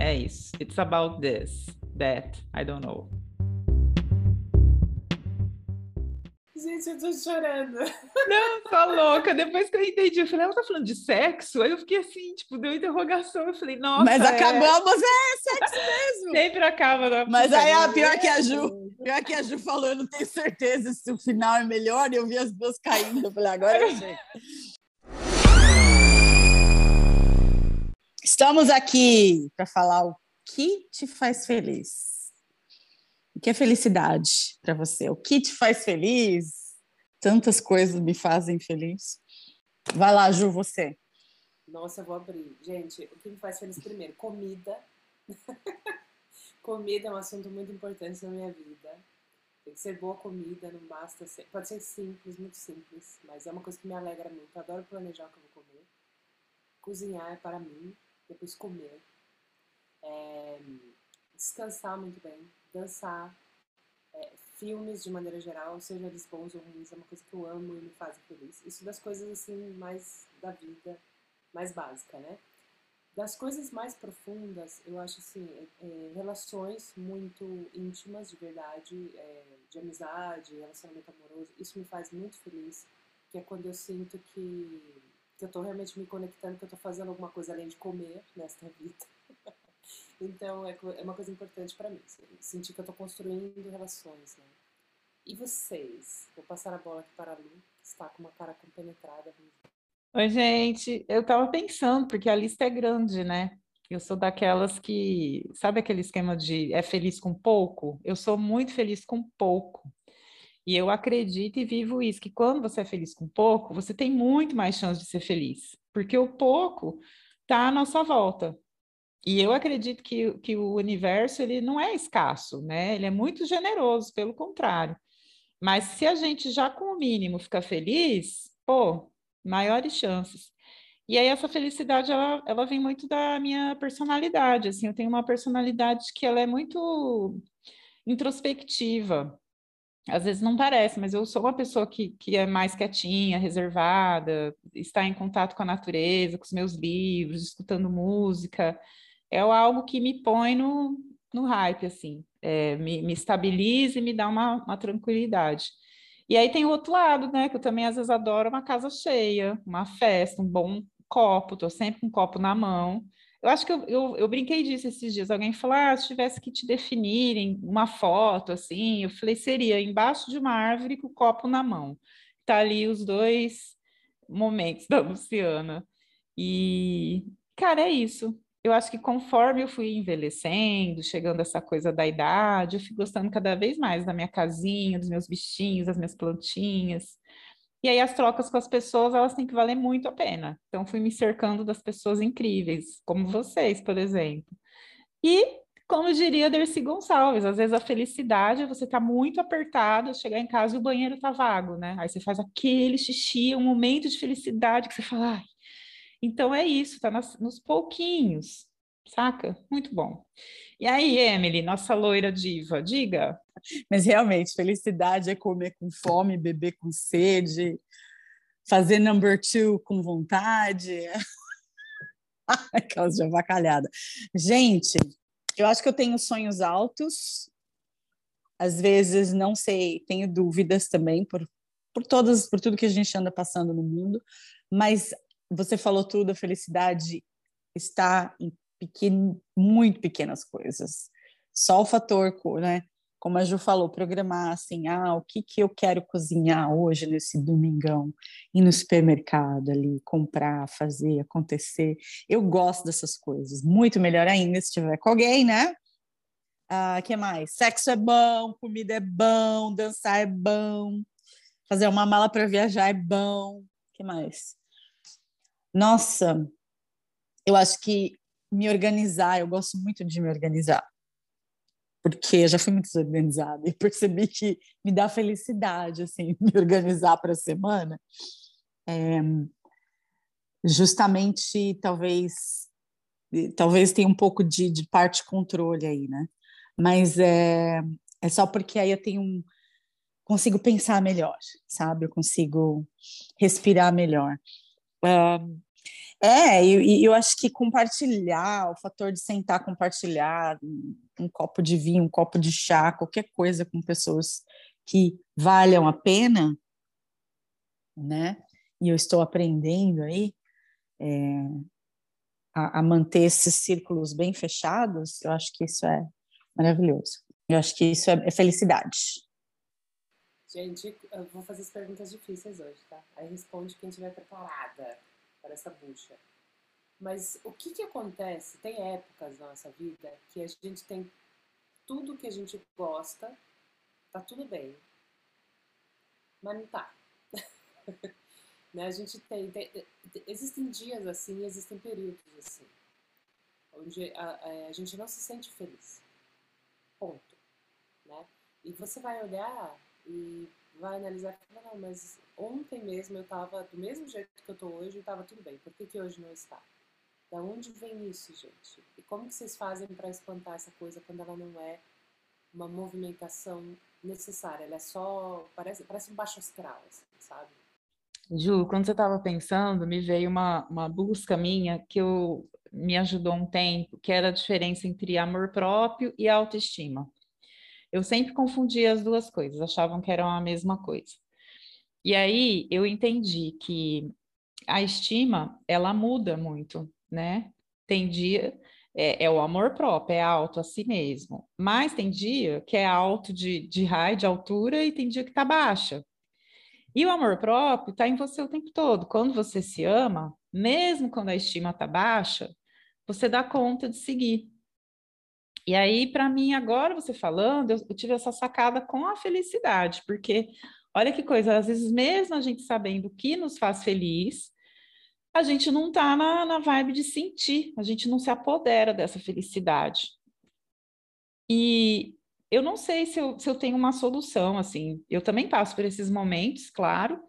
É isso. It's about this, that, I don't know. Gente, eu tô chorando. Não, tá louca. Depois que eu entendi, eu falei, ela tá falando de sexo? Aí eu fiquei assim, tipo, deu interrogação. Eu falei, nossa. Mas é... acabamos, é sexo mesmo. Sempre acaba. Né? Mas aí, a pior que a Ju, pior que a Ju falou, eu não tenho certeza se o final é melhor, e eu vi as duas caindo. Eu falei, agora eu Estamos aqui para falar o que te faz feliz. O que é felicidade para você? O que te faz feliz? Tantas coisas me fazem feliz. Vai lá, Ju, você. Nossa, eu vou abrir. Gente, o que me faz feliz primeiro? Comida. comida é um assunto muito importante na minha vida. Tem que ser boa comida, não basta ser. Pode ser simples, muito simples, mas é uma coisa que me alegra muito. Eu adoro planejar o que eu vou comer. Cozinhar é para mim, depois comer. É... Descansar muito bem dançar, é, filmes de maneira geral, seja eles bons ou ruins, é uma coisa que eu amo e me faz feliz. Isso das coisas assim mais da vida, mais básica, né? Das coisas mais profundas, eu acho assim, é, é, relações muito íntimas, de verdade, é, de amizade, relacionamento amoroso, isso me faz muito feliz, que é quando eu sinto que, que eu estou realmente me conectando, que eu estou fazendo alguma coisa além de comer nesta vida. Então é, é uma coisa importante para mim, assim, sentir que eu estou construindo relações. Né? E vocês? Vou passar a bola aqui para a Lu, que está com uma cara compenetrada. Oi, gente. Eu estava pensando, porque a lista é grande, né? Eu sou daquelas que. Sabe aquele esquema de é feliz com pouco? Eu sou muito feliz com pouco. E eu acredito e vivo isso, que quando você é feliz com pouco, você tem muito mais chance de ser feliz. Porque o pouco está à nossa volta. E eu acredito que, que o universo ele não é escasso, né? Ele é muito generoso, pelo contrário. Mas se a gente já com o mínimo fica feliz, pô, maiores chances. E aí essa felicidade ela, ela vem muito da minha personalidade, assim, eu tenho uma personalidade que ela é muito introspectiva. Às vezes não parece, mas eu sou uma pessoa que, que é mais quietinha, reservada, está em contato com a natureza, com os meus livros, escutando música é algo que me põe no, no hype, assim, é, me, me estabiliza e me dá uma, uma tranquilidade. E aí tem o outro lado, né, que eu também às vezes adoro uma casa cheia, uma festa, um bom copo, tô sempre com um copo na mão. Eu acho que eu, eu, eu, brinquei disso esses dias. Alguém falou: ah, se tivesse que te definirem uma foto, assim, eu falei: seria embaixo de uma árvore com o copo na mão. Tá ali os dois momentos da Luciana. E, cara, é isso eu acho que conforme eu fui envelhecendo, chegando essa coisa da idade, eu fui gostando cada vez mais da minha casinha, dos meus bichinhos, das minhas plantinhas. E aí as trocas com as pessoas, elas têm que valer muito a pena. Então fui me cercando das pessoas incríveis, como vocês, por exemplo. E como diria Dercy Gonçalves, às vezes a felicidade é você estar tá muito apertado, chegar em casa e o banheiro tá vago, né? Aí você faz aquele xixi, um momento de felicidade que você fala, ai, então é isso, tá nas, nos pouquinhos, saca? Muito bom. E aí, Emily, nossa loira diva, diga. Mas realmente, felicidade é comer com fome, beber com sede, fazer number two com vontade. Aquelas de avacalhada. Gente, eu acho que eu tenho sonhos altos. Às vezes, não sei, tenho dúvidas também por, por todas, por tudo que a gente anda passando no mundo, mas você falou tudo, a felicidade está em pequeno, muito pequenas coisas. Só o fator, né? Como a Ju falou, programar assim, ah, o que, que eu quero cozinhar hoje nesse domingão, ir no supermercado ali, comprar, fazer, acontecer. Eu gosto dessas coisas. Muito melhor ainda se estiver com alguém, né? Ah, que mais? Sexo é bom, comida é bom, dançar é bom, fazer uma mala para viajar é bom. que mais? Nossa, eu acho que me organizar, eu gosto muito de me organizar. Porque já fui muito desorganizada e percebi que me dá felicidade, assim, me organizar para a semana. É, justamente, talvez, talvez tenha um pouco de, de parte controle aí, né? Mas é, é só porque aí eu tenho um, consigo pensar melhor, sabe? Eu consigo respirar melhor. Uh, É, e, e, eu acho que compartilhar, o fator de sentar, compartilhar um, copo de vinho, um copo de chá, qualquer coisa com pessoas que valham a pena, né? E eu estou aprendendo aí é, a, a manter esses círculos bem fechados, eu acho que isso é maravilhoso. Eu acho que isso é, é felicidade. Gente, eu vou fazer as perguntas difíceis hoje, tá? Aí responde quem estiver preparada para essa bucha. Mas o que que acontece? Tem épocas na nossa vida que a gente tem tudo que a gente gosta, tá tudo bem, mas não tá. né? A gente tem, tem, existem dias assim, existem períodos assim, onde a, a, gente não se sente feliz. Ponto. Né? E você vai olhar e vai analisar e falar, não, mas ontem mesmo eu estava do mesmo jeito que eu estou hoje e estava tudo bem. Por que, que hoje não está? Da onde vem isso, gente? E como que vocês fazem para espantar essa coisa quando ela não é uma movimentação necessária? Ela é só parece parece um baixo astral, assim, sabe? Ju, quando você estava pensando, me veio uma, uma busca minha que eu, me ajudou um tempo, que era a diferença entre amor próprio e autoestima. Eu sempre confundia as duas coisas, achavam que eram a mesma coisa. E aí eu entendi que a estima, ela muda muito, né? Tem dia, é, é, o amor próprio, é alto a si mesmo. Mas tem dia que é alto de, de raio, de altura, e tem dia que tá baixa. E o amor próprio está em você o tempo todo. Quando você se ama, mesmo quando a estima está baixa, você dá conta de seguir. E aí, para mim, agora você falando, eu, tive essa sacada com a felicidade, porque olha que coisa, às vezes, mesmo a gente sabendo o que nos faz feliz, a gente não está na, na vibe de sentir, a gente não se apodera dessa felicidade. E eu não sei se eu, se eu tenho uma solução, assim, eu também passo por esses momentos, claro,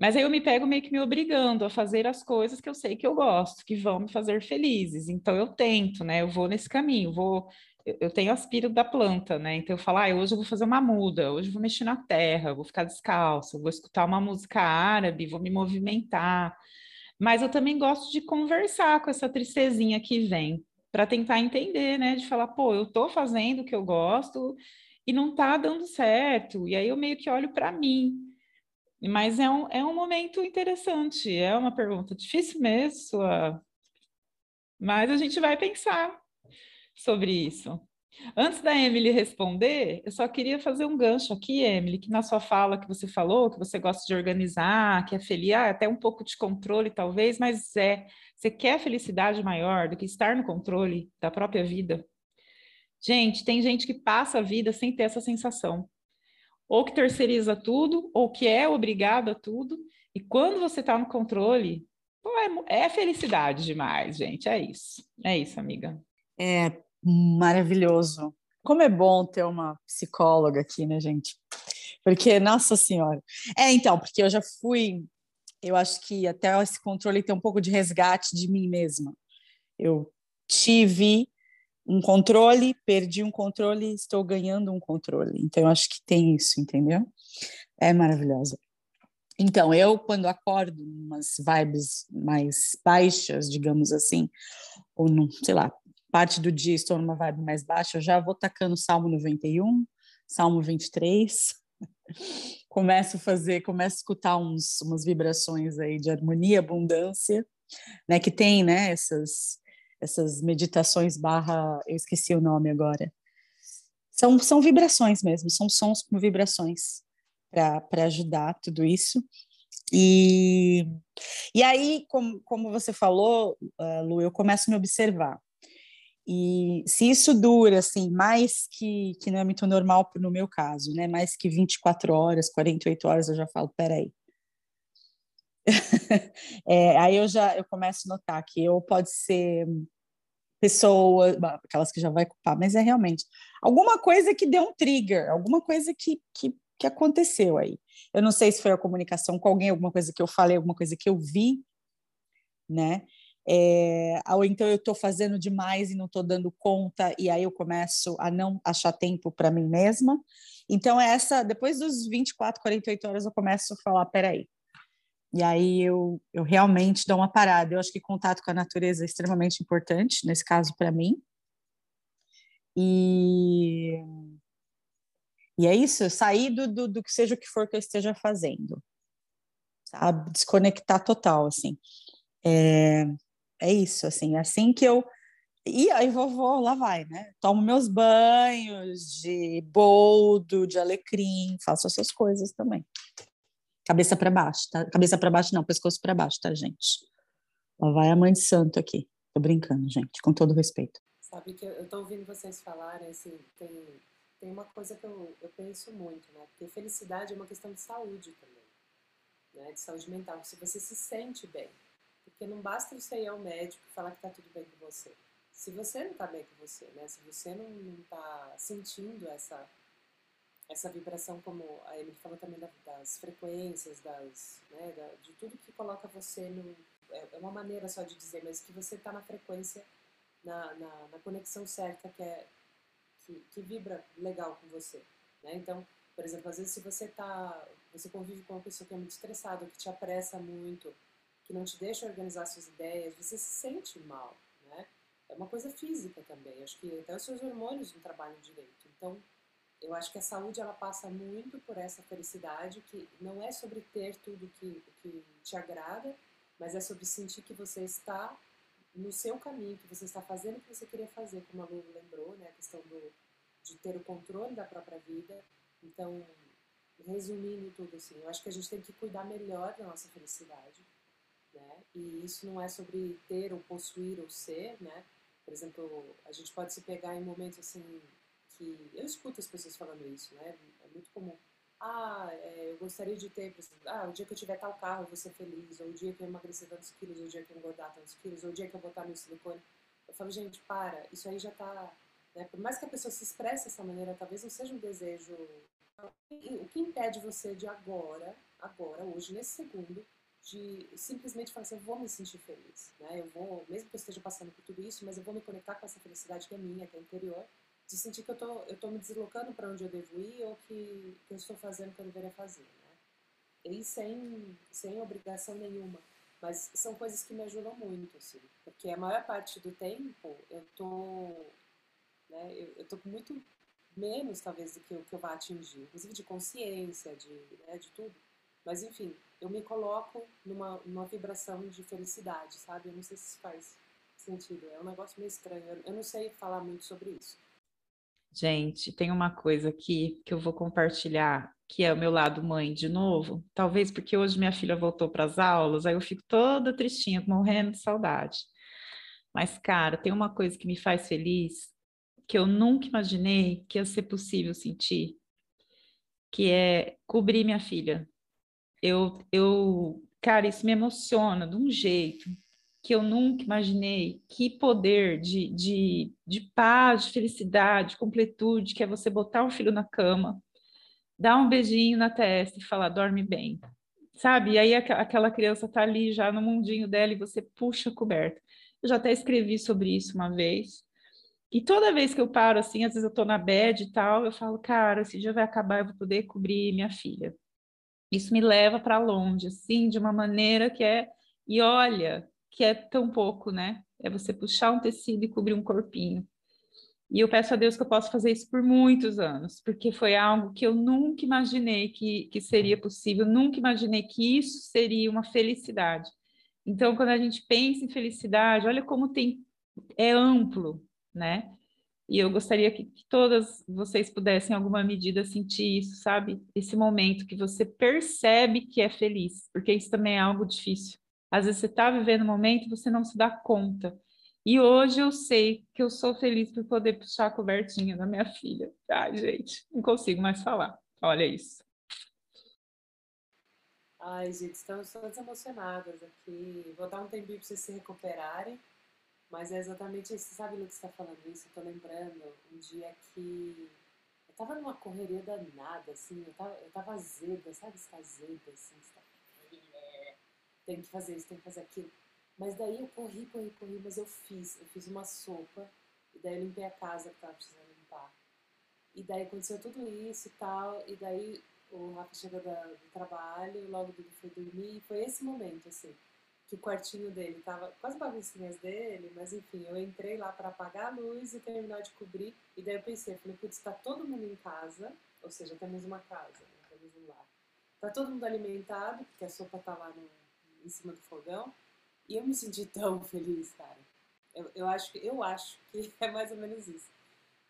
mas aí eu me pego meio que me obrigando a fazer as coisas que eu sei que eu gosto, que vão me fazer felizes. Então eu tento, né? Eu vou nesse caminho, vou eu tenho aspiro da planta, né? Então eu falo, ah, hoje eu vou fazer uma muda, hoje eu vou mexer na terra, vou ficar descalço, vou escutar uma música árabe, vou me movimentar. Mas eu também gosto de conversar com essa tristezinha que vem, para tentar entender, né? De falar, pô, eu tô fazendo o que eu gosto e não tá dando certo. E aí eu meio que olho para mim. Mas é um, é um momento interessante, é uma pergunta difícil mesmo, sua... mas a gente vai pensar sobre isso. Antes da Emily responder, eu só queria fazer um gancho aqui, Emily, que na sua fala que você falou, que você gosta de organizar, que é feliz, ah, até um pouco de controle talvez, mas é, você quer felicidade maior do que estar no controle da própria vida? Gente, tem gente que passa a vida sem ter essa sensação ou que terceiriza tudo, ou que é obrigado a tudo. E quando você está no controle, pô, é, é, felicidade demais, gente. É isso. É isso, amiga. É maravilhoso. Como é bom ter uma psicóloga aqui, né, gente? Porque, nossa senhora. É, então, porque eu já fui. Eu acho que até esse controle tem um pouco de resgate de mim mesma. Eu tive um controle, perdi um controle, estou ganhando um controle. Então, eu acho que tem isso, entendeu? É maravilhosa. Então, eu, quando acordo umas vibes mais baixas, digamos assim, ou, num, sei lá, parte do dia estou numa vibe mais baixa, eu já vou tacando Salmo 91, Salmo 23, começo a fazer, começo a escutar uns, umas vibrações aí de harmonia, abundância, né, que tem, né, essas essas meditações barra, eu esqueci o nome agora. São, são vibrações mesmo, são sons com vibrações para ajudar tudo isso. E, e aí, como, como você falou, uh, Lu, eu começo a me observar. E se isso dura, assim, mais que, que não é muito normal no meu caso, né? Mais que 24 horas, 48 horas, eu já falo, peraí. é, aí eu já eu começo a notar que eu pode ser pessoas, aquelas que já vai culpar, mas é realmente alguma coisa que deu um trigger, alguma coisa que, que, que aconteceu aí. Eu não sei se foi a comunicação com alguém, alguma coisa que eu falei, alguma coisa que eu vi, né? É, ou então eu estou fazendo demais e não estou dando conta, e aí eu começo a não achar tempo para mim mesma. Então, essa, depois dos 24, 48 horas, eu começo a falar: peraí, E aí eu, eu realmente dou uma parada. Eu acho que contato com a natureza é extremamente importante, nesse caso para mim. E, e é isso, sair do, do, do que seja o que for que eu esteja fazendo. Sabe? Desconectar total, assim. É, é isso, assim. É assim que eu e aí vovô, lá vai, né? Tomo meus banhos de boldo, de alecrim, faço essas coisas também. Cabeça para baixo, tá? Cabeça para baixo não, pescoço para baixo, tá, gente? Lá vai a mãe de santo aqui. Tô brincando, gente, com todo respeito. Sabe que eu tô ouvindo vocês falarem, assim, tem, tem uma coisa que eu, eu penso muito, né? Porque felicidade é uma questão de saúde também, né? De saúde mental, se você se sente bem. Porque não basta você ir ao médico e falar que tá tudo bem com você se você não está bem com você, né? Se você não está sentindo essa essa vibração, como a Emily falou também das frequências, das, né, de tudo que coloca você no. É, é uma maneira só de dizer, mas que você está na frequência, na, na, na, conexão certa que, é, que, que vibra legal com você. Né? Então, por exemplo, às vezes se você tá, você convive com uma pessoa que é muito estressada, que te apressa muito, que não te deixa organizar suas ideias, você se sente mal é uma coisa física também. Acho que até os seus hormônios não trabalham direito. Então, eu acho que a saúde ela passa muito por essa felicidade, que não é sobre ter tudo que, que te agrada, mas é sobre sentir que você está no seu caminho, que você está fazendo o que você queria fazer, como a Lu lembrou, né? A questão do, de ter o controle da própria vida. Então, resumindo tudo assim, eu acho que a gente tem que cuidar melhor da nossa felicidade, né? E isso não é sobre ter ou possuir ou ser, né? Por exemplo, a gente pode se pegar em momentos assim que eu escuto as pessoas falando isso, né? É muito comum. Ah, é, eu gostaria de ter, ah, o dia que eu tiver tal carro eu vou ser feliz, ou o dia que eu emagrecer tantos quilos, ou o dia que eu engordar tantos quilos, ou o dia que eu botar meu silicone. Eu falo, gente, para, isso aí já tá. Né? Por mais que a pessoa se expresse dessa maneira, talvez não seja um desejo. O que impede você de agora, agora, hoje, nesse segundo, de simplesmente falar assim, eu vou me sentir feliz, né? Eu vou, mesmo que eu esteja passando por tudo isso, mas eu vou me conectar com essa felicidade que é minha, que é interior, de sentir que eu tô, eu tô me deslocando para onde eu devo ir ou que, que eu estou fazendo o que eu deveria fazer, né? E sem, sem obrigação nenhuma. Mas são coisas que me ajudam muito, assim, porque a maior parte do tempo eu tô, né, eu, eu tô com muito menos, talvez, do que o que eu vá atingir, inclusive de consciência, de, né, de tudo. Mas, enfim, eu me coloco numa, numa vibração de felicidade, sabe? Eu não sei se faz sentido. É um negócio meio estranho. Eu não sei falar muito sobre isso. Gente, tem uma coisa aqui que eu vou compartilhar, que é o meu lado mãe de novo. Talvez porque hoje minha filha voltou para as aulas, aí eu fico toda tristinha, morrendo de saudade. Mas, cara, tem uma coisa que me faz feliz, que eu nunca imaginei que ia ser possível sentir, que é cobrir minha filha eu, eu, cara, isso me emociona de um jeito que eu nunca imaginei. Que poder de, de, de paz, de felicidade, de completude, que é você botar o filho na cama, dar um beijinho na testa e falar, dorme bem. Sabe? E aí aquela criança tá ali já no mundinho dela e você puxa a coberta. Eu já até escrevi sobre isso uma vez. E toda vez que eu paro assim, às vezes eu tô na bed e tal, eu falo, cara, esse dia vai acabar, eu vou poder cobrir minha filha. Isso me leva para longe, assim, de uma maneira que é. E olha, que é tão pouco, né? É você puxar um tecido e cobrir um corpinho. E eu peço a Deus que eu possa fazer isso por muitos anos, porque foi algo que eu nunca imaginei que, que seria possível, nunca imaginei que isso seria uma felicidade. Então, quando a gente pensa em felicidade, olha como tem é amplo, né? E eu gostaria que, que, todas vocês pudessem, em alguma medida, sentir isso, sabe? Esse momento que você percebe que é feliz, porque isso também é algo difícil. Às vezes você está vivendo um momento você não se dá conta. E hoje eu sei que eu sou feliz por poder puxar a cobertinha da minha filha. Ai, gente, não consigo mais falar. Olha isso. Ai, gente, estamos todas emocionadas aqui. Vou dar um tempinho para vocês se recuperarem. Mas é exatamente isso. Sabe, Lu, que está falando isso? Eu tô lembrando um dia que eu tava numa correria danada, assim, eu tava, eu tava azeda, sabe? Está azeda, assim, está... tem que fazer isso, tem que fazer aquilo. Mas daí eu corri, corri, corri, mas eu fiz. Eu fiz uma sopa, e daí eu limpei a casa que tava precisando limpar. E daí aconteceu tudo isso e tal, e daí o Rafa chegou do trabalho, logo ele foi dormir, e foi esse momento, assim, que o quartinho dele tava com as baguncinhas dele, mas enfim, eu entrei lá para apagar a luz e terminar de cobrir, e daí eu pensei, falei, putz, tá todo mundo em casa, ou seja, temos uma casa, né, temos um lar. Tá todo mundo alimentado, porque a sopa tá lá no, em cima do fogão, e eu me senti tão feliz, cara. Eu, eu, acho, eu acho que é mais ou menos isso.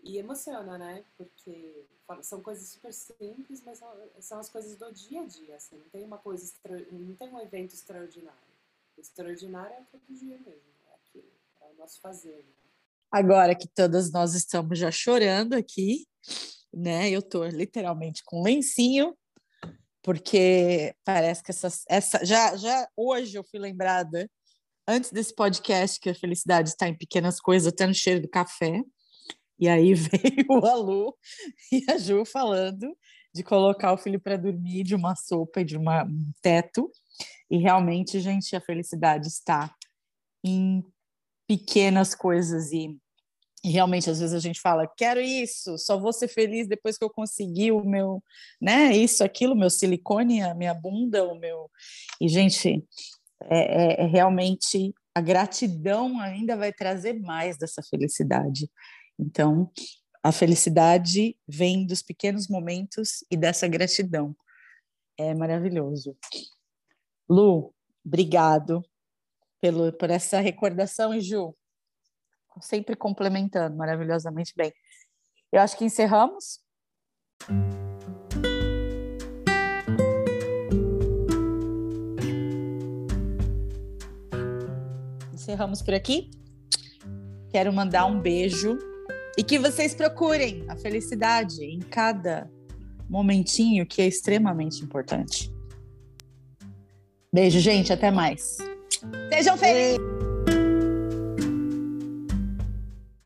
E emociona, né? Porque são coisas super simples, mas são, são as coisas do dia a dia, assim. Não tem uma coisa, não tem um evento extraordinário. O extraordinário é todo dia mesmo, é aquilo, é o nosso fazer. Né? Agora que todas nós estamos já chorando aqui, né? Eu tô literalmente com lencinho, porque parece que essa, essa já, já hoje eu fui lembrada antes desse podcast que a felicidade está em pequenas coisas, até no cheiro do café. E aí veio a Lu e a Ju falando de colocar o filho para dormir de uma sopa e de uma, um teto. E realmente, gente, a felicidade está em pequenas coisas e, e realmente às vezes a gente fala, quero isso, só vou ser feliz depois que eu conseguir o meu, né, isso, aquilo, meu silicone, a minha bunda, o meu... E, gente, é, é, é realmente a gratidão ainda vai trazer mais dessa felicidade. Então, a felicidade vem dos pequenos momentos e dessa gratidão. É maravilhoso. Lu, obrigado pelo, por essa recordação, e Ju, sempre complementando maravilhosamente bem. Eu acho que encerramos. Encerramos por aqui. Quero mandar um beijo e que vocês procurem a felicidade em cada momentinho que é extremamente importante. Beijo, gente. Até mais. Sejam felizes!